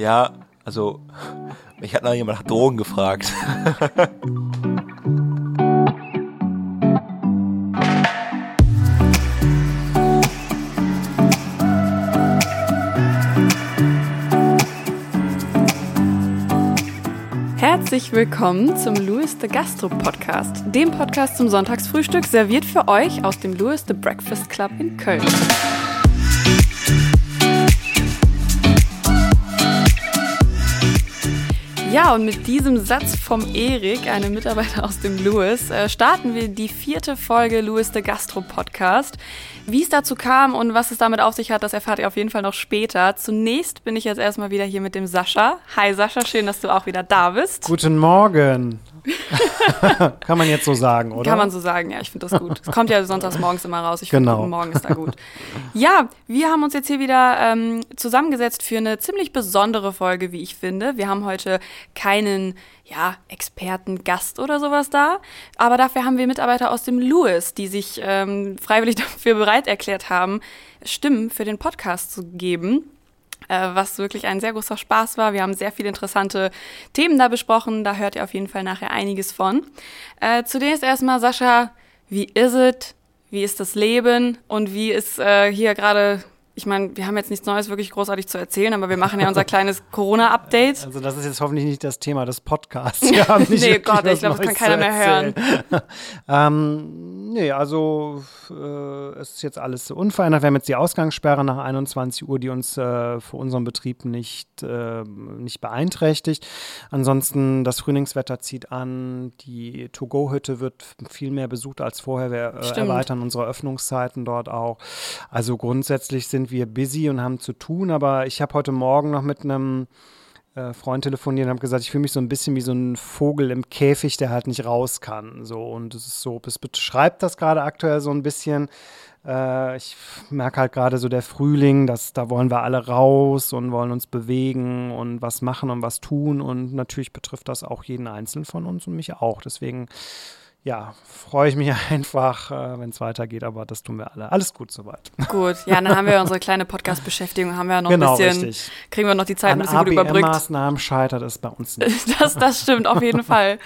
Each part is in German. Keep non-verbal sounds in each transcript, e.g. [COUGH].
Ja, also, [LAUGHS] mich hat noch jemand nach Drogen gefragt. [LAUGHS] Herzlich willkommen zum Louis the Gastro Podcast, dem Podcast zum Sonntagsfrühstück, serviert für euch aus dem Louis the Breakfast Club in Köln. Ja, und mit diesem Satz vom Erik, einem Mitarbeiter aus dem Louis, äh, starten wir die vierte Folge Louis the Gastro Podcast. Wie es dazu kam und was es damit auf sich hat, das erfahrt ihr auf jeden Fall noch später. Zunächst bin ich jetzt erstmal wieder hier mit dem Sascha. Hi Sascha, schön, dass du auch wieder da bist. Guten Morgen. [LAUGHS] Kann man jetzt so sagen, oder? Kann man so sagen, ja, ich finde das gut. Es kommt ja sonntags morgens immer raus. Ich Genau. finde, Morgen ist da gut. Ja, wir haben uns jetzt hier wieder ähm, zusammengesetzt für eine ziemlich besondere Folge, wie ich finde. Wir haben heute keinen, ja, Experten, Gast oder sowas da, aber dafür haben wir Mitarbeiter aus dem Louis, die sich ähm, freiwillig [LAUGHS] dafür bereit erklärt haben, Stimmen für den Podcast zu geben was wirklich ein sehr großer Spaß war. Wir haben sehr viele interessante Themen da besprochen. Da hört ihr auf jeden Fall nachher einiges von. Äh, zunächst erstmal, Sascha, wie ist es? Wie ist das Leben? Und wie ist äh, hier gerade, ich meine, wir haben jetzt nichts Neues wirklich großartig zu erzählen, aber wir machen ja unser kleines [LAUGHS] Corona-Update. Also das ist jetzt hoffentlich nicht das Thema des Podcasts. [LAUGHS] Wir haben nicht Nee, Gott, ich was glaub, das kann keiner mehr hören. [LAUGHS] ähm, nee, also äh, es ist jetzt alles unverändert. Wir haben jetzt die Ausgangssperre nach 21 Uhr, die uns äh, für unseren Betrieb nicht, äh, nicht beeinträchtigt. Ansonsten, das Frühlingswetter zieht an, die To-Go-Hütte wird viel mehr besucht als vorher. Wir äh, erweitern unsere Öffnungszeiten dort auch. Also grundsätzlich sind wir busy und haben zu tun, aber ich habe heute Morgen noch mit einem äh, Freund telefoniert und habe gesagt, ich fühle mich so ein bisschen wie so ein Vogel im Käfig, der halt nicht raus kann. So und es ist so, es beschreibt das gerade aktuell so ein bisschen. Äh, ich merke halt gerade so der Frühling, dass da wollen wir alle raus und wollen uns bewegen und was machen und was tun und natürlich betrifft das auch jeden Einzelnen von uns und mich auch. Deswegen ja, freue ich mich [LAUGHS] einfach, äh, wenn es weitergeht, aber das tun wir alle. Alles gut soweit. Gut, ja, dann haben wir unsere kleine Podcast-Beschäftigung, haben wir ja noch Genau, ein bisschen, richtig. kriegen wir noch die Zeit ein An bisschen gut überbrückt. ABM-Maßnahmen scheitert es bei uns nicht. [LAUGHS] Das, das stimmt auf jeden Fall.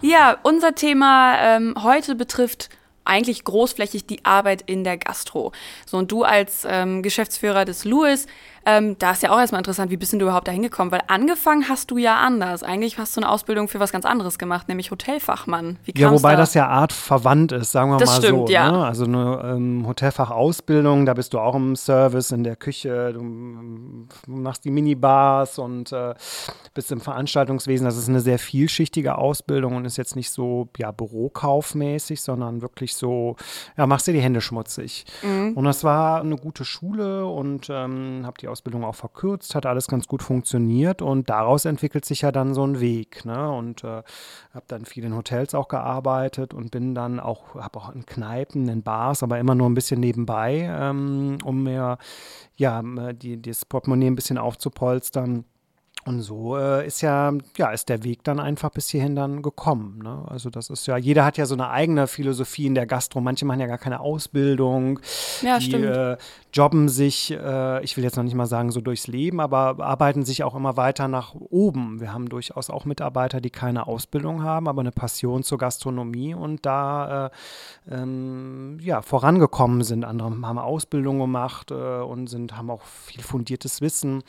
Ja, unser Thema ähm, heute betrifft eigentlich großflächig die Arbeit in der Gastro. So, und du als ähm, Geschäftsführer des Louis, ähm, da ist ja auch erstmal interessant, wie bist denn du überhaupt da hingekommen? Weil angefangen hast du ja anders. Eigentlich hast du eine Ausbildung für was ganz anderes gemacht, nämlich Hotelfachmann. Wie Ja, wobei da? das ja Art verwandt ist, sagen wir Das mal stimmt, so. ja. Ne? Also eine ähm, Hotelfachausbildung, da bist du auch im Service, in der Küche, du ähm, machst die Minibars und äh, bist im Veranstaltungswesen. Das ist eine sehr vielschichtige Ausbildung und ist jetzt nicht so ja, bürokaufmäßig, sondern wirklich so, ja, machst dir die Hände schmutzig. Mhm. Und das war eine gute Schule und ähm, habe die Ausbildung auch verkürzt, hat alles ganz gut funktioniert und daraus entwickelt sich ja dann so ein Weg. Ne? Und äh, habe dann viel in Hotels auch gearbeitet und bin dann auch, habe auch in Kneipen, in Bars, aber immer nur ein bisschen nebenbei, ähm, um mir ja die, das Portemonnaie ein bisschen aufzupolstern. Und so äh, ist ja, ja, ist der Weg dann einfach bis hierhin dann gekommen. Ne? Also das ist ja, jeder hat ja so eine eigene Philosophie in der Gastro. Manche machen ja gar keine Ausbildung. Ja, die stimmt. Äh, jobben sich, äh, ich will jetzt noch nicht mal sagen so durchs Leben, aber arbeiten sich auch immer weiter nach oben. Wir haben durchaus auch Mitarbeiter, die keine Ausbildung haben, aber eine Passion zur Gastronomie und da äh, ähm, ja, vorangekommen sind. Andere haben Ausbildung gemacht äh, und sind, haben auch viel fundiertes Wissen.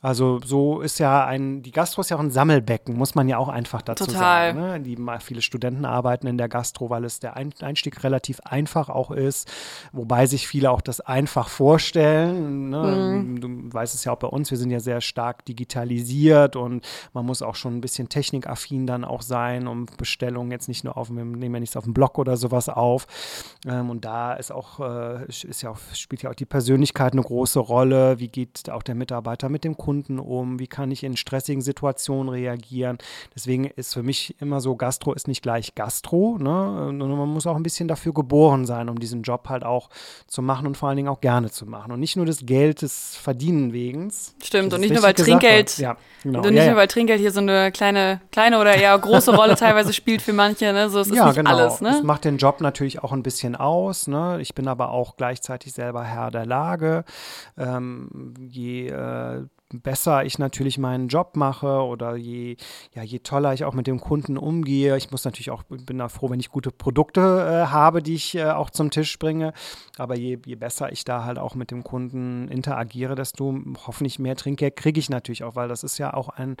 Also so ist ja ein, die Gastro ist ja auch ein Sammelbecken, muss man ja auch einfach dazu Total. sagen. Ne? Die, viele Studenten arbeiten in der Gastro, weil es der Ein Einstieg relativ einfach auch ist, wobei sich viele auch das einfach vorstellen. Ne? Du weißt es ja auch bei uns, wir sind ja sehr stark digitalisiert und man muss auch schon ein bisschen technikaffin dann auch sein, um Bestellungen jetzt nicht nur auf, wir nehmen ja nichts auf dem Blog oder sowas auf. Ähm, und da ist auch, äh, ist ja auch, spielt ja auch die Persönlichkeit eine große Rolle. Wie geht auch der Mitarbeiter mit dem Kunden um? Wie kann ich in stressigen Situationen reagieren? Deswegen ist für mich immer so, Gastro ist nicht gleich Gastro. Ne? Und man muss auch ein bisschen dafür geboren sein, um diesen Job halt auch zu machen und vor allen Dingen auch gerne zu machen. Und nicht nur des Geld des Verdienen wegen. Stimmt, Das und ist nicht nur, weil Trinkgeld, Ja, genau. und nicht ja, nur, weil Trinkgeld hier so eine kleine, kleine oder eher große Rolle [LAUGHS] teilweise spielt für manche, ne? So, es ist ja, nicht genau. alles, Das ne? macht den Job natürlich auch ein bisschen aus. Ne? Ich bin aber auch gleichzeitig selber Herr der Lage. Ähm, je äh, besser ich natürlich meinen Job mache oder je, ja, je toller ich auch mit dem Kunden umgehe. Ich muss natürlich auch, bin da froh, wenn ich gute Produkte äh, habe, die ich äh, auch zum Tisch bringe. Aber je, je besser ich da halt auch mit dem Kunden interagiere, desto hoffentlich mehr Trinkgeld kriege ich natürlich auch, weil das ist ja auch ein,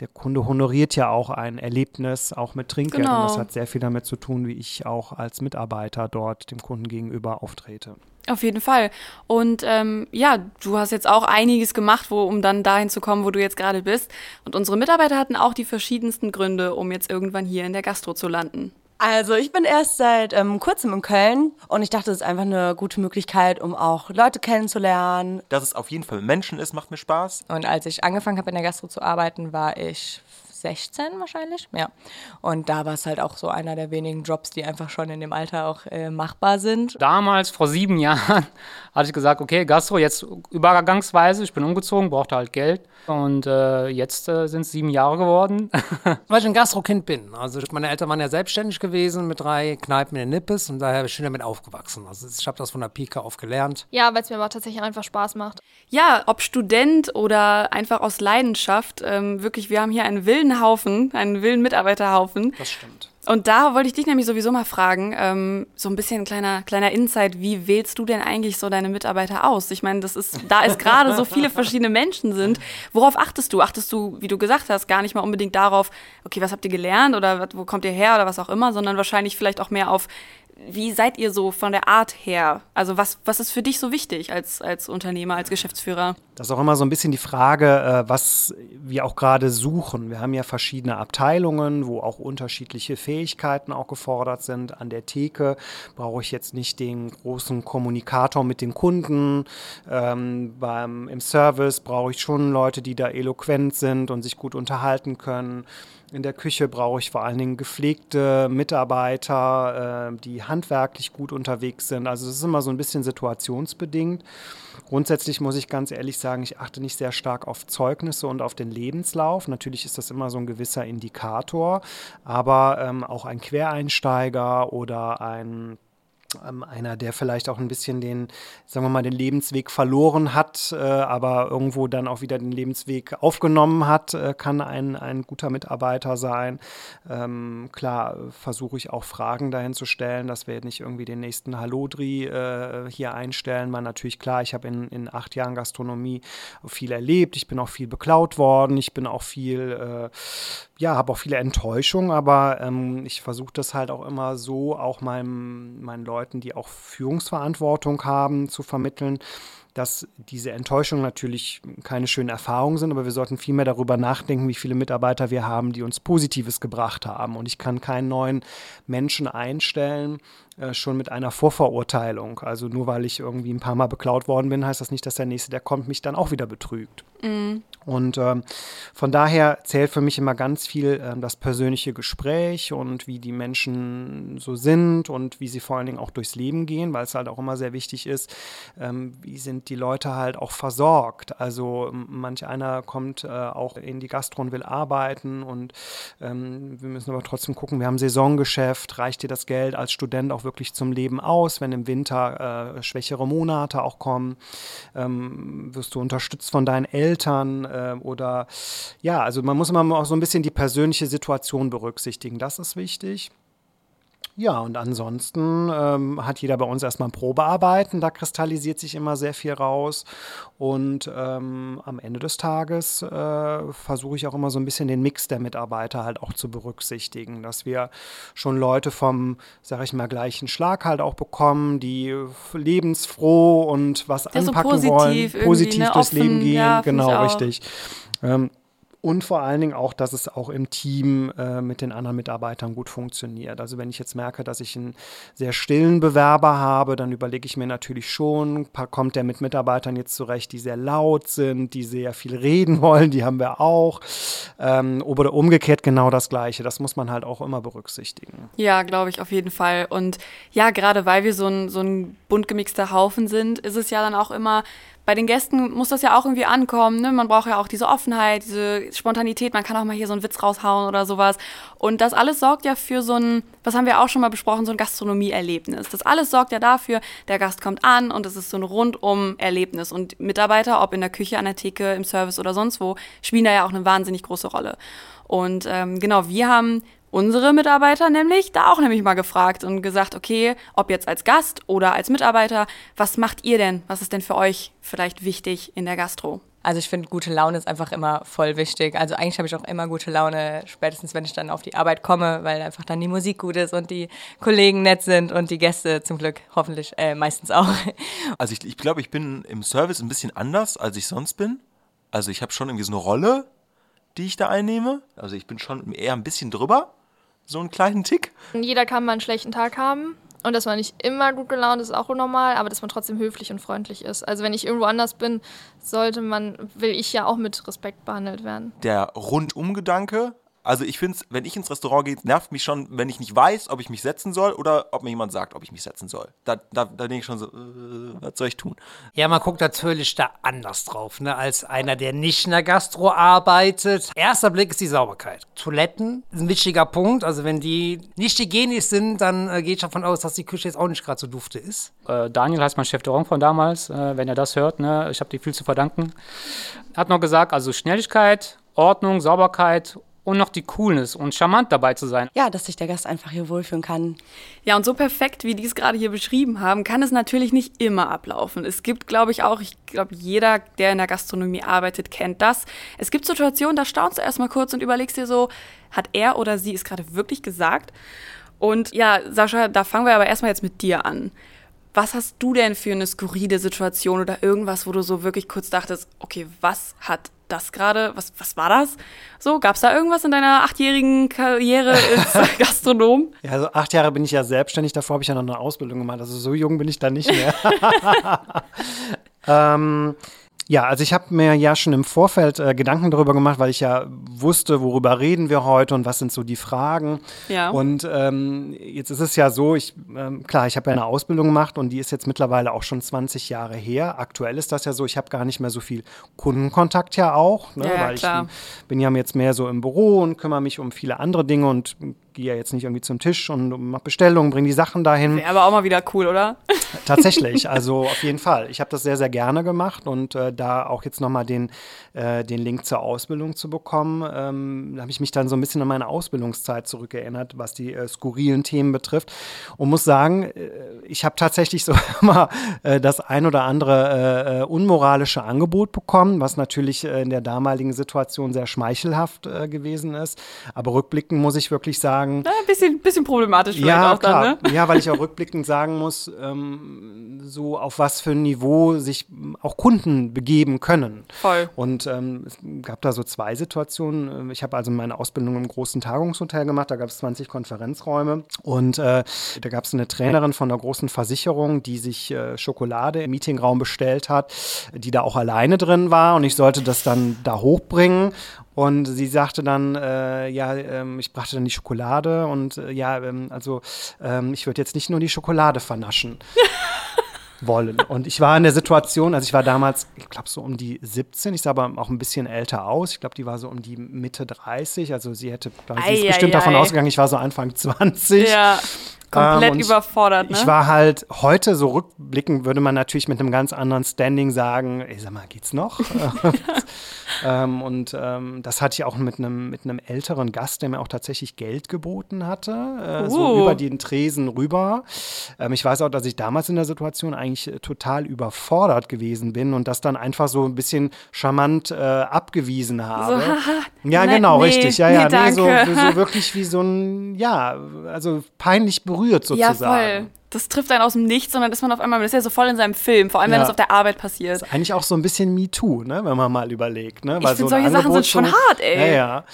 der Kunde honoriert ja auch ein Erlebnis, auch mit Trinkgeld. Genau. Und das hat sehr viel damit zu tun, wie ich auch als Mitarbeiter dort dem Kunden gegenüber auftrete. Auf jeden Fall. Und ähm, ja, du hast jetzt auch einiges gemacht, wo, um dann dahin zu kommen, wo du jetzt gerade bist. Und unsere Mitarbeiter hatten auch die verschiedensten Gründe, um jetzt irgendwann hier in der Gastro zu landen. Also ich bin erst seit ähm, kurzem in Köln und ich dachte, es ist einfach eine gute Möglichkeit, um auch Leute kennenzulernen. Dass es auf jeden Fall Menschen ist, macht mir Spaß. Und als ich angefangen habe in der Gastro zu arbeiten, war ich 16 wahrscheinlich, ja. Und da war es halt auch so einer der wenigen Jobs, die einfach schon in dem Alter auch äh, machbar sind. Damals, vor sieben [LAUGHS] Jahren, hatte ich gesagt, okay, Gastro, jetzt übergangsweise, ich bin umgezogen, brauchte halt Geld. Und äh, jetzt äh, sind es sieben Jahre geworden. [LAUGHS] Weil ich ein Gastro-Kind bin. Also meine Eltern waren ja selbstständig gewesen mit drei Kneipen in Nippes und daher bin ich damit aufgewachsen. Also ich habe das von der Pike auf gelernt. Ja, weil es mir aber tatsächlich einfach Spaß macht. Ja, ob Student oder einfach aus Leidenschaft, ähm, wirklich, wir haben hier einen wilden Haufen, einen wilden Mitarbeiterhaufen. Das stimmt. Und da wollte ich dich nämlich sowieso mal fragen, ähm, so ein bisschen ein kleiner, kleiner Insight, wie wählst du denn eigentlich so deine Mitarbeiter aus? Ich meine, das ist, da es gerade so viele verschiedene Menschen sind, worauf achtest du? Achtest du, wie du gesagt hast, gar nicht mal unbedingt darauf, okay, was habt ihr gelernt oder wo kommt ihr her oder was auch immer, sondern wahrscheinlich vielleicht auch mehr auf, wie seid ihr so von der Art her? Also was, was ist für dich so wichtig als, als Unternehmer, als Geschäftsführer? Das ist auch immer so ein bisschen die Frage, äh, was wir auch gerade suchen. Wir haben ja verschiedene Abteilungen, wo auch unterschiedliche Fähigkeiten auch gefordert sind. An der Theke brauche ich jetzt nicht den großen Kommunikator mit den Kunden. Ähm, beim, Im Service brauche ich schon Leute, die da eloquent sind und sich gut unterhalten können. In der Küche brauche ich vor allen Dingen gepflegte Mitarbeiter, äh, die handwerklich gut unterwegs sind. Also das ist immer so ein bisschen situationsbedingt. Grundsätzlich muss ich ganz ehrlich sagen, ich achte nicht sehr stark auf Zeugnisse und auf den Lebenslauf. Natürlich ist das immer so ein gewisser Indikator, aber ähm, auch ein Quereinsteiger oder ein ähm, einer, der vielleicht auch ein bisschen den, sagen wir mal, den Lebensweg verloren hat, äh, aber irgendwo dann auch wieder den Lebensweg aufgenommen hat, äh, kann ein, ein guter Mitarbeiter sein. Ähm, klar versuche ich auch Fragen dahin zu stellen, dass wir nicht irgendwie den nächsten Hallodri äh, hier einstellen. Man natürlich klar, ich habe in, in acht Jahren Gastronomie viel erlebt, ich bin auch viel beklaut worden, ich bin auch viel, äh, ja, habe auch viele Enttäuschungen, aber ähm, ich versuche das halt auch immer so, auch meinem, meinen Leuten Leuten, die auch Führungsverantwortung haben, zu vermitteln, dass diese Enttäuschungen natürlich keine schönen Erfahrungen sind, aber wir sollten vielmehr darüber nachdenken, wie viele Mitarbeiter wir haben, die uns Positives gebracht haben. Und ich kann keinen neuen Menschen einstellen, äh, schon mit einer Vorverurteilung. Also nur weil ich irgendwie ein paar Mal beklaut worden bin, heißt das nicht, dass der Nächste, der kommt, mich dann auch wieder betrügt. Mhm. Und ähm, von daher zählt für mich immer ganz viel ähm, das persönliche Gespräch und wie die Menschen so sind und wie sie vor allen Dingen auch durchs Leben gehen, weil es halt auch immer sehr wichtig ist, ähm, wie sind die Leute halt auch versorgt. Also manch einer kommt äh, auch in die Gastro und will arbeiten und ähm, wir müssen aber trotzdem gucken, wir haben Saisongeschäft, reicht dir das Geld als Student auch wirklich zum Leben aus, wenn im Winter äh, schwächere Monate auch kommen, ähm, wirst du unterstützt von deinen Eltern, äh, oder ja, also man muss immer auch so ein bisschen die persönliche Situation berücksichtigen. Das ist wichtig. Ja, und ansonsten ähm, hat jeder bei uns erstmal ein Probearbeiten. Da kristallisiert sich immer sehr viel raus. Und ähm, am Ende des Tages äh, versuche ich auch immer so ein bisschen den Mix der Mitarbeiter halt auch zu berücksichtigen, dass wir schon Leute vom, sag ich mal, gleichen Schlag halt auch bekommen, die lebensfroh und was Der anpacken so positiv wollen, positiv ne, durchs offen, Leben gehen. ja, genau, richtig. Ähm, und vor allen Dingen auch, dass es auch im Team äh, mit den anderen Mitarbeitern gut funktioniert. Also wenn ich jetzt merke, dass ich einen sehr stillen Bewerber habe, dann überlege ich mir natürlich schon, kommt der mit Mitarbeitern jetzt zurecht, die sehr laut sind, die sehr viel reden [LAUGHS] wollen, die haben wir auch. Ähm, oder umgekehrt genau das Gleiche. Das muss man halt auch immer berücksichtigen. Ja, glaube ich, auf jeden Fall. Und ja, gerade weil wir so ein, so ein bunt gemixter Haufen sind, ist es ja dann auch immer bei den Gästen muss das ja auch irgendwie ankommen. Ne? Man braucht ja auch diese Offenheit, diese Spontanität. Man kann auch mal hier so einen Witz raushauen oder sowas. Und das alles sorgt ja für so ein, was haben wir auch schon mal besprochen, so ein Gastronomieerlebnis. Das alles sorgt ja dafür, der Gast kommt an und es ist so ein rundum Erlebnis. Und Mitarbeiter, ob in der Küche, an der Theke, im Service oder sonst wo, spielen da ja auch eine wahnsinnig große Rolle. Und ähm, genau, wir haben unsere Mitarbeiter nämlich da auch nämlich mal gefragt und gesagt, okay, ob jetzt als Gast oder als Mitarbeiter, was macht ihr denn? Was ist denn für euch vielleicht wichtig in der Gastro? Also ich finde, gute Laune ist einfach immer voll wichtig. Also eigentlich habe ich auch immer gute Laune, spätestens wenn ich dann auf die Arbeit komme, weil einfach dann die Musik gut ist und die Kollegen nett sind und die Gäste zum Glück hoffentlich äh, meistens auch. [LAUGHS] Also ich, ich glaube, ich bin im Service ein bisschen anders, als ich sonst bin. Also ich habe schon irgendwie so eine Rolle, die ich da einnehme. Also ich bin schon eher ein bisschen drüber so einen kleinen Tick. Jeder kann mal einen schlechten Tag haben. Und dass man nicht immer gut gelaunt ist, ist auch normal, aber dass man trotzdem höflich und freundlich ist. Also wenn ich irgendwo anders bin, sollte man, will ich ja auch mit Respekt behandelt werden. Der Rundumgedanke also ich finde es, wenn ich ins Restaurant gehe, nervt mich schon, wenn ich nicht weiß, ob ich mich setzen soll oder ob mir jemand sagt, ob ich mich setzen soll. Da, da, da denke ich schon so, äh, was soll ich tun? Ja, man guckt natürlich da anders drauf, ne, als einer, der nicht in der Gastro arbeitet. Erster Blick ist die Sauberkeit. Toiletten ist ein wichtiger Punkt. Also wenn die nicht hygienisch sind, dann äh, geht ich davon aus, dass die Küche jetzt auch nicht gerade so dufte ist. Äh, Daniel heißt mein Chef de Rang von damals, äh, wenn er das hört, ne, ich habe dir viel zu verdanken. Hat noch gesagt, also Schnelligkeit, Ordnung, Sauberkeit und noch die Coolness und charmant dabei zu sein. Ja, dass sich der Gast einfach hier wohlfühlen kann. Ja, und so perfekt, wie die es gerade hier beschrieben haben, kann es natürlich nicht immer ablaufen. Es gibt, glaube ich, auch, ich glaube, jeder, der in der Gastronomie arbeitet, kennt das. Es gibt Situationen, da staunst du erstmal kurz und überlegst dir so, hat er oder sie es gerade wirklich gesagt? Und ja, Sascha, da fangen wir aber erstmal jetzt mit dir an. Was hast du denn für eine skurrile Situation oder irgendwas, wo du so wirklich kurz dachtest, okay, was hat das gerade, was, was war das? So, gab es da irgendwas in deiner achtjährigen Karriere als [LAUGHS] Gastronom? Ja, also acht Jahre bin ich ja selbstständig, davor habe ich ja noch eine Ausbildung gemacht, also so jung bin ich da nicht mehr. [LAUGHS] [LAUGHS] ähm, ja, also ich habe mir ja schon im Vorfeld äh, Gedanken darüber gemacht, weil ich ja wusste, worüber reden wir heute und was sind so die Fragen. Ja. Und ähm, jetzt ist es ja so, ich, ähm, klar, ich habe ja eine Ausbildung gemacht und die ist jetzt mittlerweile auch schon 20 Jahre her. Aktuell ist das ja so, ich habe gar nicht mehr so viel Kundenkontakt ja auch, ne, Ja, weil klar. ich bin ja jetzt mehr so im Büro und kümmere mich um viele andere Dinge und gehe ja jetzt nicht irgendwie zum Tisch und mache Bestellungen, bringe die Sachen dahin. Wäre aber auch mal wieder cool, oder? Tatsächlich, also auf jeden Fall. Ich habe das sehr, sehr gerne gemacht und äh, da auch jetzt nochmal den, äh, den Link zur Ausbildung zu bekommen, ähm, habe ich mich dann so ein bisschen an meine Ausbildungszeit zurückerinnert, was die äh, skurrilen Themen betrifft und muss sagen, äh, ich habe tatsächlich [LAUGHS] so immer äh, das ein oder andere äh, äh, unmoralische Angebot bekommen, was natürlich äh, in der damaligen Situation sehr schmeichelhaft äh, gewesen ist. Aber rückblickend muss ich wirklich sagen, Ja, ein bisschen, bisschen problematisch ja, auch klar. dann, ne? Ja, weil ich auch rückblickend sagen muss, ähm, so auf was für ein Niveau sich auch Kunden begeben können. Voll. Und ähm, es gab da so zwei Situationen. Ich habe also meine Ausbildung im großen Tagungshotel gemacht, da gab es 20 Konferenzräume und äh, da gab es eine Trainerin von einer großen Versicherung, die sich äh, Schokolade im Meetingraum bestellt hat, die da auch alleine drin war und ich sollte das dann da hochbringen und sie sagte dann, äh, ja, ähm, ich brachte dann die Schokolade und äh, ja, ähm, also ähm, ich würde jetzt nicht nur die Schokolade vernaschen [LAUGHS] wollen. Und ich war in der Situation, also ich war damals, ich glaube so um die 17, ich sah aber auch ein bisschen älter aus. Ich glaube, die war so um die Mitte 30. Also sie hätte, glaub ich, sie ist Ei, bestimmt ei, davon ei. ausgegangen, ich war so Anfang 20. Ja, komplett Ähm, überfordert, ne? Ich war halt heute so rückblickend, würde man natürlich mit einem ganz anderen Standing sagen, ey, sag mal, geht's noch? [LAUGHS] ähm, und ähm, das hatte ich auch mit einem, mit einem älteren Gast, der mir auch tatsächlich Geld geboten hatte, äh, so Uh. über den Tresen rüber. Ähm, ich weiß auch, dass ich damals in der Situation eigentlich äh, total überfordert gewesen bin und das dann einfach so ein bisschen charmant äh, abgewiesen habe. [LAUGHS] haha, ja, ne- genau, nee, richtig. Ja, nee, ja, nee, so, so [LAUGHS] wirklich wie so ein, ja, also peinlich berührt ja, sozusagen. voll. Das trifft einen aus dem Nichts dann ist man auf einmal, man ist ja so voll in seinem Film, vor allem wenn Ja. es auf der Arbeit passiert. ist eigentlich auch so ein bisschen MeToo, ne, wenn man mal überlegt. Ne? Weil find, so solche Sachen Angebot sind schon so- hart, ey. Ja, ja.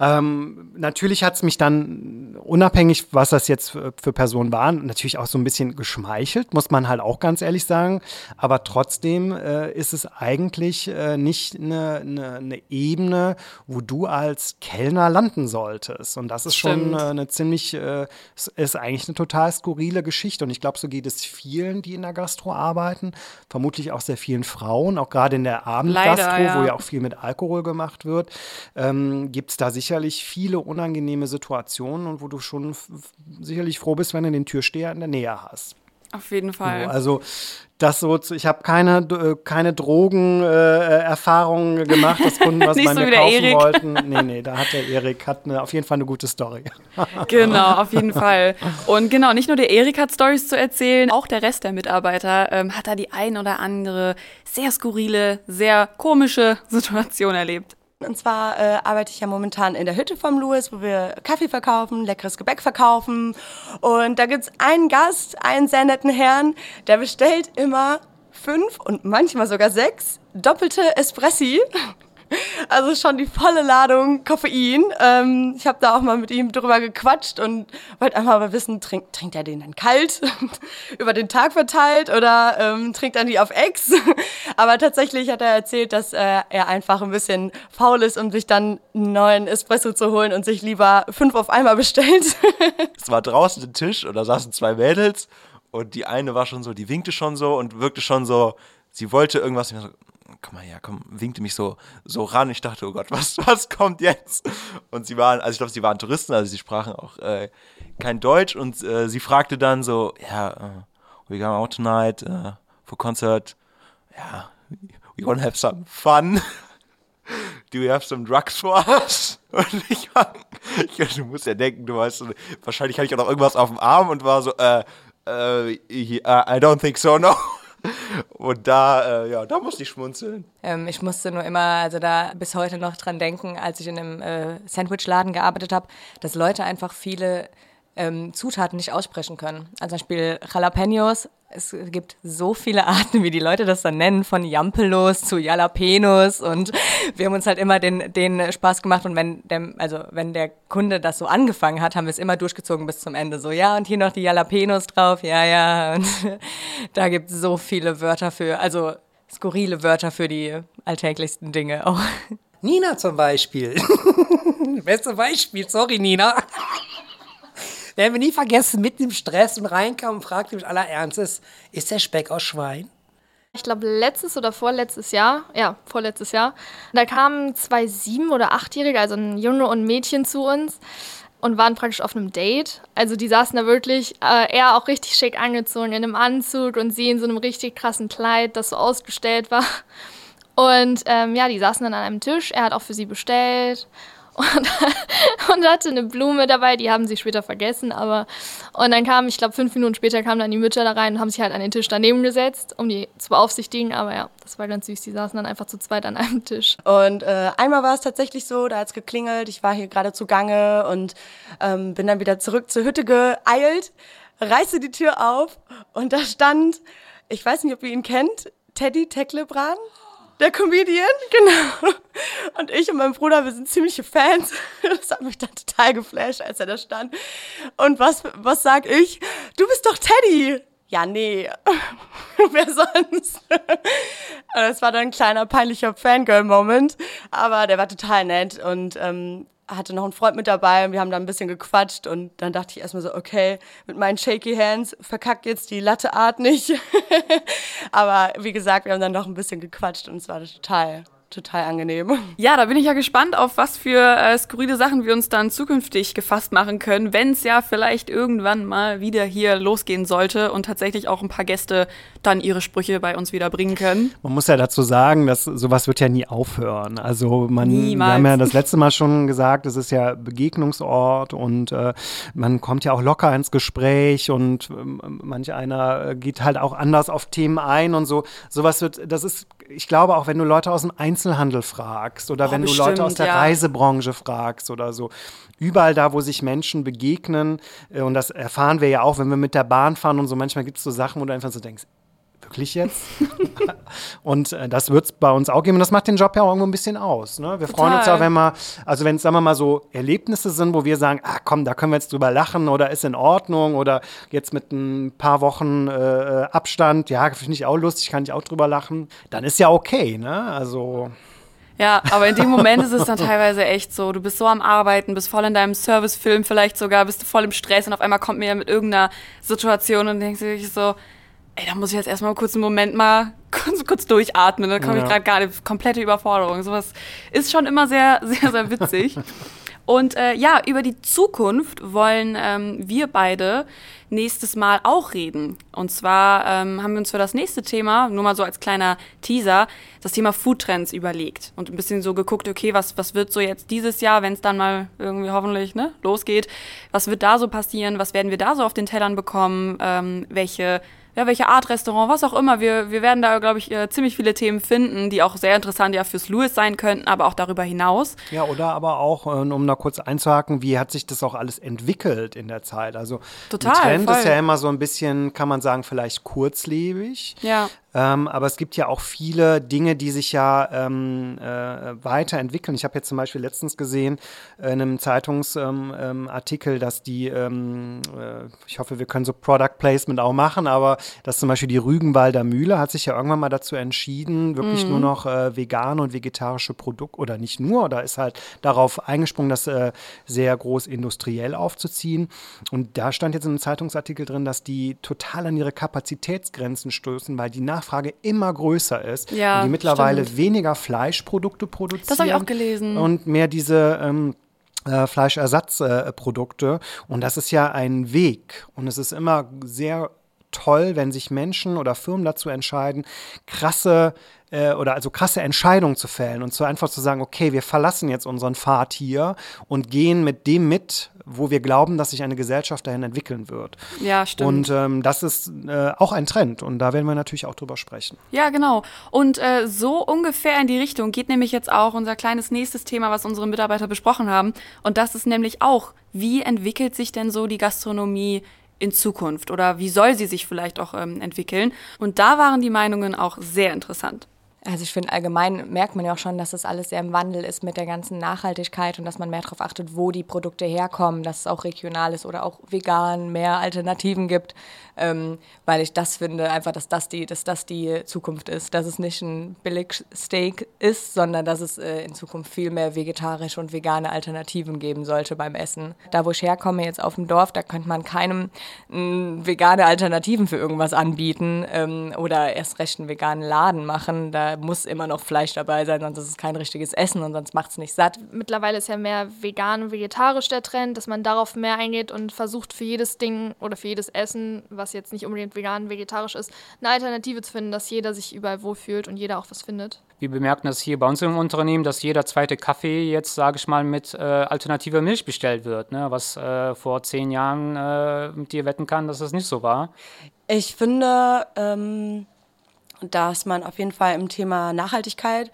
Ähm, natürlich hat es mich dann, unabhängig, was das jetzt für, für Personen waren, natürlich auch so ein bisschen geschmeichelt, muss man halt auch ganz ehrlich sagen. Aber trotzdem äh, ist es eigentlich äh, nicht eine, eine, eine Ebene, wo du als Kellner landen solltest. Und das ist schon Stimmt. äh, eine ziemlich, äh, es ist eigentlich eine total skurrile Geschichte Geschichte und ich glaube, so geht es vielen, die in der Gastro arbeiten, vermutlich auch sehr vielen Frauen, auch gerade in der Abendgastro, Leider, ja. wo ja auch viel mit Alkohol gemacht wird, ähm, gibt es da sicherlich viele unangenehme Situationen und wo du schon sicherlich froh bist, wenn du den Türsteher in der Nähe hast. Auf jeden Fall. Also das so, zu, ich habe keine, äh, keine Drogenerfahrungen gemacht, dass Kunden was [LAUGHS] bei so kaufen Erik. wollten. Nee, nee, da hat der Erik hat eine, auf jeden Fall eine gute Story. [LAUGHS] Genau, auf jeden Fall. Und genau, nicht nur der Erik hat Stories zu erzählen, auch der Rest der Mitarbeiter ähm, hat da die ein oder andere sehr skurrile, sehr komische [LAUGHS] Situation erlebt. Und zwar äh, arbeite ich ja momentan in der Hütte vom Louis, wo wir Kaffee verkaufen, leckeres Gebäck verkaufen. Und da gibt's einen Gast, einen sehr netten Herrn, der bestellt immer fünf und manchmal sogar sechs doppelte Espressi. [LAUGHS] Also schon die volle Ladung Koffein. Ähm, ich habe da auch mal mit ihm drüber gequatscht und wollte einfach mal wissen, trink, trinkt er den dann kalt, [LAUGHS] über den Tag verteilt oder ähm, trinkt er die auf Ex? [LAUGHS] Aber tatsächlich hat er erzählt, dass äh, er einfach ein bisschen faul ist, um sich dann einen neuen Espresso zu holen und sich lieber fünf auf einmal bestellt. Es war draußen ein Tisch und da saßen zwei Mädels und die eine war schon so, die winkte schon so und wirkte schon so, sie wollte irgendwas. Komm mal her, komm, winkte mich so, so ran. Ich dachte, oh Gott, was, [LAUGHS] was kommt jetzt? Und sie waren, also ich glaube, sie waren Touristen, also sie sprachen auch äh, kein Deutsch und äh, sie fragte dann so, ja, uh, we going out tonight uh, for concert. Ja, we wanna have some fun. [LAUGHS] Do you have some drugs for us? [LAUGHS] Und ich war, ich, du musst ja denken, du weißt, wahrscheinlich hatte ich auch noch irgendwas auf dem Arm und war so, äh, äh, I don't think so, no. Und da, äh, ja, da musste ich schmunzeln. Ähm, ich musste nur immer, also da bis heute noch dran denken, als ich in einem äh, Sandwichladen gearbeitet habe, dass Leute einfach viele ähm, Zutaten nicht aussprechen können. Also zum Beispiel Jalapenos. Es gibt so viele [LAUGHS] Arten, wie die Leute das dann nennen, von Jampelos zu Jalapenos und wir haben uns halt immer den, den Spaß gemacht und wenn der, also wenn der Kunde das so angefangen hat, haben wir es immer durchgezogen bis zum Ende. So, ja, und hier noch die Jalapenos drauf, ja, ja. Und [LAUGHS] da gibt es so viele Wörter für, also skurrile Wörter für die alltäglichsten Dinge auch. Nina zum Beispiel. [LAUGHS] Beste Beispiel, sorry Nina. Werden wir nie vergessen, mitten im Stress und reinkam und fragte mich aller Ernstes, ist der Speck aus Schwein? Ich glaube, letztes oder vorletztes Jahr, ja, vorletztes Jahr, da kamen zwei sieben- oder achtjährige, also ein Junge und ein Mädchen zu uns und waren praktisch auf einem Date. Also die saßen da wirklich, äh, er auch richtig schick angezogen in einem Anzug und sie in so einem richtig krassen Kleid, das so ausgestellt war. Und ähm, ja, die saßen dann an einem Tisch, er hat auch für sie bestellt und, [LAUGHS] und hatte eine Blume dabei, die haben sie später vergessen, aber und dann kam, ich glaube, fünf Minuten später kamen dann die Mütter da rein und haben sich halt an den Tisch daneben gesetzt, um die zu beaufsichtigen, aber ja, das war ganz süß, die saßen dann einfach zu zweit an einem Tisch. Und äh, einmal war es tatsächlich so, da hat es geklingelt, ich war hier gerade zugange und ähm, bin dann wieder zurück zur Hütte geeilt, reiße die Tür auf und da stand, ich weiß nicht, ob ihr ihn kennt, Teddy Tecklebrand. Der Comedian, genau. Und ich und mein Bruder, wir sind ziemliche Fans. Das hat mich dann total geflasht, als er da stand. Und was, was sag ich? Du bist doch Teddy. Ja, nee. [LAUGHS] Wer sonst? Das war dann ein kleiner peinlicher Fangirl-Moment. Aber der war total nett und ähm, hatte noch einen Freund mit dabei und wir haben da ein bisschen gequatscht und dann dachte ich erstmal so, okay, mit meinen shaky hands verkackt jetzt die Latte-Art nicht. [LAUGHS] Aber wie gesagt, wir haben dann noch ein bisschen gequatscht und es war total, total angenehm. [LAUGHS] Ja, da bin ich ja gespannt, auf was für äh, skurrile Sachen wir uns dann zukünftig gefasst machen können, wenn es ja vielleicht irgendwann mal wieder hier losgehen sollte und tatsächlich auch ein paar Gäste dann ihre Sprüche bei uns wieder bringen können. Man muss ja dazu sagen, dass sowas wird ja nie aufhören. Also man, wir Niemals. haben ja das letzte Mal schon gesagt, es ist ja Begegnungsort und äh, man kommt ja auch locker ins Gespräch und ähm, manch einer äh, geht halt auch anders auf Themen ein und so. Sowas wird, das ist, ich glaube auch, wenn du Leute aus dem Einzelhandel fragst oder Oh, wenn du Leute aus bestimmt, der ja. Reisebranche fragst oder so. Überall da, wo sich Menschen begegnen, äh, und das erfahren wir ja auch, wenn wir mit der Bahn fahren und so, manchmal gibt es so Sachen, wo du einfach so denkst, wirklich jetzt? [LAUGHS] und äh, das wird es bei uns auch geben. Und das macht den Job ja auch irgendwo ein bisschen aus. Ne? Wir freuen uns Total. wenn wir, also wenn es, sagen wir mal, so Erlebnisse sind, wo wir sagen, ah komm, da können wir jetzt drüber lachen oder ist in Ordnung oder jetzt mit ein paar Wochen äh, Abstand, ja, finde ich auch lustig, kann ich auch drüber lachen, dann ist ja okay, ne? Also. Ja, aber in dem Moment ist es dann teilweise echt so, du bist so am Arbeiten, bist voll in deinem Servicefilm vielleicht sogar, bist du voll im Stress und auf einmal kommt mir mit irgendeiner Situation und denkst du dich so, ey, da muss ich jetzt erstmal kurz einen Moment mal [LAUGHS] kurz, kurz durchatmen, da komme Ja. ich gerade nicht, komplette Überforderung. Sowas ist schon immer sehr, [LAUGHS] sehr, sehr witzig. Und äh, ja, über die Zukunft wollen ähm, wir beide nächstes Mal auch reden. Und zwar ähm, haben wir uns für das nächste Thema, nur mal so als kleiner Teaser, das Thema Foodtrends überlegt und ein bisschen so geguckt, okay, was, was wird so jetzt dieses Jahr, wenn es dann mal irgendwie hoffentlich ne, losgeht, was wird da so passieren, was werden wir da so auf den Tellern bekommen, ähm, welche ja, welche Art Restaurant, was auch immer. Wir, wir werden da, glaube ich, äh, ziemlich viele Themen finden, die auch sehr interessant ja fürs Louis sein könnten, aber auch darüber hinaus. Ja, oder aber auch, äh, um da kurz einzuhaken, wie hat sich das auch alles entwickelt in der Zeit? Also Total, ein Trend voll. ist ja immer so ein bisschen, kann man sagen, vielleicht kurzlebig. Ja. Ähm, aber es gibt ja auch viele Dinge, die sich ja ähm, äh, weiterentwickeln. Ich habe jetzt zum Beispiel letztens gesehen äh, in einem Zeitungsartikel, ähm, ähm, dass die, ähm, äh, ich hoffe, wir können so Product Placement auch machen, aber dass zum Beispiel die Rügenwalder Mühle hat sich ja irgendwann mal dazu entschieden, wirklich Mhm. nur noch äh, vegane und vegetarische Produkte oder nicht nur, da ist halt darauf eingesprungen, das äh, sehr groß industriell aufzuziehen. Und da stand jetzt in einem Zeitungsartikel drin, dass die total an ihre Kapazitätsgrenzen stoßen, weil die Nachfrage immer größer ist Ja, und die mittlerweile stimmt. weniger Fleischprodukte produzieren. Das habe ich auch gelesen. Und mehr diese ähm, äh, Fleischersatzprodukte. Äh, und das ist ja ein Weg. Und es ist immer sehr toll, wenn sich Menschen oder Firmen dazu entscheiden, krasse äh, oder also krasse Entscheidungen zu fällen und so einfach zu sagen, okay, wir verlassen jetzt unseren Pfad hier und gehen mit dem mit, wo wir glauben, dass sich eine Gesellschaft dahin entwickeln wird. Ja, stimmt. Und ähm, das ist äh, auch ein Trend und da werden wir natürlich auch drüber sprechen. Ja, genau. Und äh, so ungefähr in die Richtung geht nämlich jetzt auch unser kleines nächstes Thema, was unsere Mitarbeiter besprochen haben. Und das ist nämlich auch, wie entwickelt sich denn so die Gastronomie in Zukunft oder wie soll sie sich vielleicht auch ähm, entwickeln? Und da waren die Meinungen auch sehr interessant. Also ich finde, allgemein merkt man ja auch schon, dass das alles sehr im Wandel ist mit der ganzen Nachhaltigkeit und dass man mehr darauf achtet, wo die Produkte herkommen, dass es auch regional ist oder auch vegan, mehr Alternativen gibt, ähm, weil ich das finde, einfach, dass das die, dass das die Zukunft ist, dass es nicht ein Billigsteak ist, sondern dass es äh, in Zukunft viel mehr vegetarische und vegane Alternativen geben sollte beim Essen. Da, wo ich herkomme, jetzt auf dem Dorf, da könnte man keinem mh, vegane Alternativen für irgendwas anbieten ähm, oder erst recht einen veganen Laden machen. Da muss immer noch Fleisch dabei sein, sonst ist es kein richtiges Essen und sonst macht es nicht satt. Mittlerweile ist ja mehr vegan und vegetarisch der Trend, dass man darauf mehr eingeht und versucht für jedes Ding oder für jedes Essen, was jetzt nicht unbedingt vegan, vegetarisch ist, eine Alternative zu finden, dass jeder sich überall wohlfühlt und jeder auch was findet. Wir bemerken das hier bei uns im Unternehmen, dass jeder zweite Kaffee jetzt, sage ich mal, mit äh, alternativer Milch bestellt wird. Ne? Was äh, vor zehn Jahren äh, mit dir wetten kann, dass das nicht so war. Ich finde, ähm, dass man auf jeden Fall im Thema Nachhaltigkeit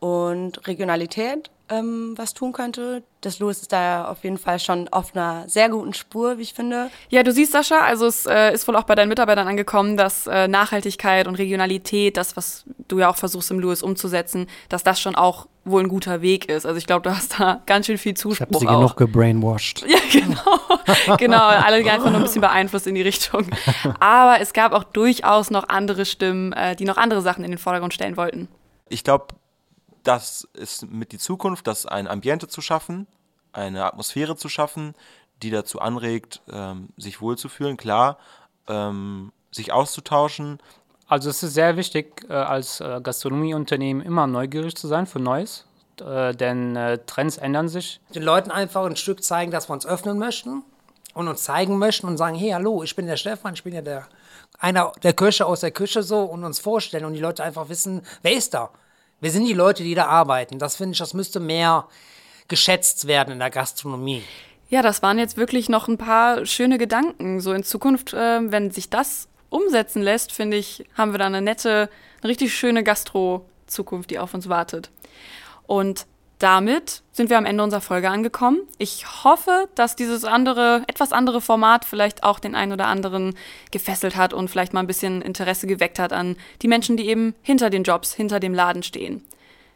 und Regionalität ähm, was tun könnte. Das Louis ist da auf jeden Fall schon auf einer sehr guten Spur, wie ich finde. Ja, du siehst, Sascha, also es äh, ist wohl auch bei deinen Mitarbeitern angekommen, dass äh, Nachhaltigkeit und Regionalität, das, was du ja auch versuchst im Louis umzusetzen, dass das schon auch wohl ein guter Weg ist. Also ich glaube, du hast da ganz schön viel Ich habe Zuspruch sie auch. genug gebrainwashed. [LAUGHS] Ja, genau. genau, alle einfach nur ein bisschen beeinflusst in die Richtung. Aber es gab auch durchaus noch andere Stimmen, äh, die noch andere Sachen in den Vordergrund stellen wollten. Ich glaube, das ist mit die Zukunft, das ein Ambiente zu schaffen, eine Atmosphäre zu schaffen, die dazu anregt, ähm, sich wohlzufühlen, klar, ähm, sich auszutauschen. Also es ist sehr wichtig, äh, als äh, Gastronomieunternehmen immer neugierig zu sein für Neues, äh, denn Trends ändern sich. Den Leuten einfach ein Stück zeigen, dass wir uns öffnen möchten und uns zeigen möchten und sagen, hey, hallo, ich bin der Stefan, ich bin ja der einer der Köche aus der Küche so und uns vorstellen und die Leute einfach wissen, wer ist da? Wer sind die Leute, die da arbeiten? Das finde ich, das müsste mehr geschätzt werden in der Gastronomie. Ja, das waren jetzt wirklich noch ein paar schöne Gedanken. So in Zukunft, äh, wenn sich das umsetzen lässt, finde ich, haben wir da eine nette, eine richtig schöne Gastro-Zukunft, die auf uns wartet. Und damit sind wir am Ende unserer Folge angekommen. Ich hoffe, dass dieses andere, etwas andere Format vielleicht auch den einen oder anderen gefesselt hat und vielleicht mal ein bisschen Interesse geweckt hat an die Menschen, die eben hinter den Jobs, hinter dem Laden stehen.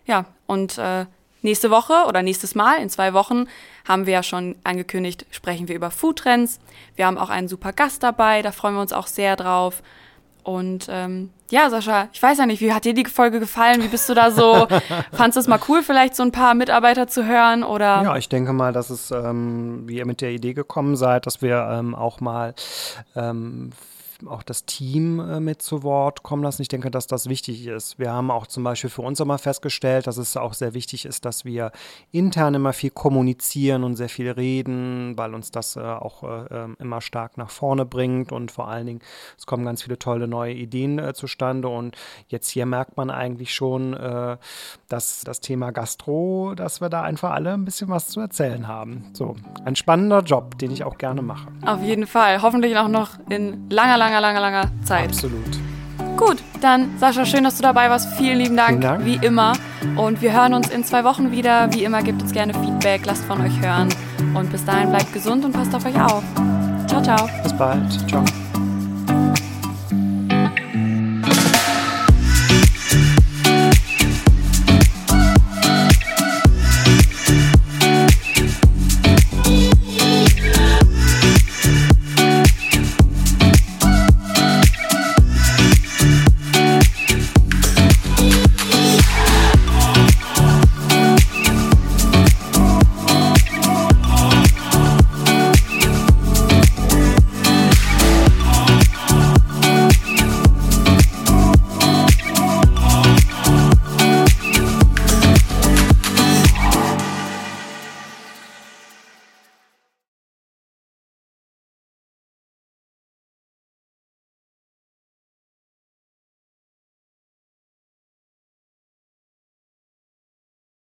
Ja, und äh, nächste Woche oder nächstes Mal, in zwei Wochen, haben wir ja schon angekündigt, sprechen wir über Foodtrends. Wir haben auch einen super Gast dabei, da freuen wir uns auch sehr drauf. Und ähm, ja, Sascha, ich weiß ja nicht, wie hat dir die Folge gefallen? Wie bist du da so? [LAUGHS] Fandest du es mal cool, vielleicht so ein paar Mitarbeiter zu hören? Oder? Ja, ich denke mal, dass es, ähm, wie ihr mit der Idee gekommen seid, dass wir ähm, auch mal ähm, auch das Team äh, mit zu Wort kommen lassen. Ich denke, dass das wichtig ist. Wir haben auch zum Beispiel für uns immer festgestellt, dass es auch sehr wichtig ist, dass wir intern immer viel kommunizieren und sehr viel reden, weil uns das äh, auch äh, ähm, immer stark nach vorne bringt und vor allen Dingen, es kommen ganz viele tolle neue Ideen zustande und jetzt hier merkt man eigentlich schon, dass das Thema Gastro, dass wir da einfach alle ein bisschen was zu erzählen haben. So, ein spannender Job, den ich auch gerne mache. Auf jeden Fall. Hoffentlich auch noch in langer, langer, langer, langer Zeit. Absolut. Gut, dann Sascha, schön, dass du dabei warst. Vielen lieben Dank, Vielen Dank. wie immer. Und wir hören uns in zwei Wochen wieder. Wie immer, gebt uns gerne Feedback, lasst von euch hören. Und bis dahin bleibt gesund und passt auf euch auf. Ciao, ciao. Bis bald. Ciao.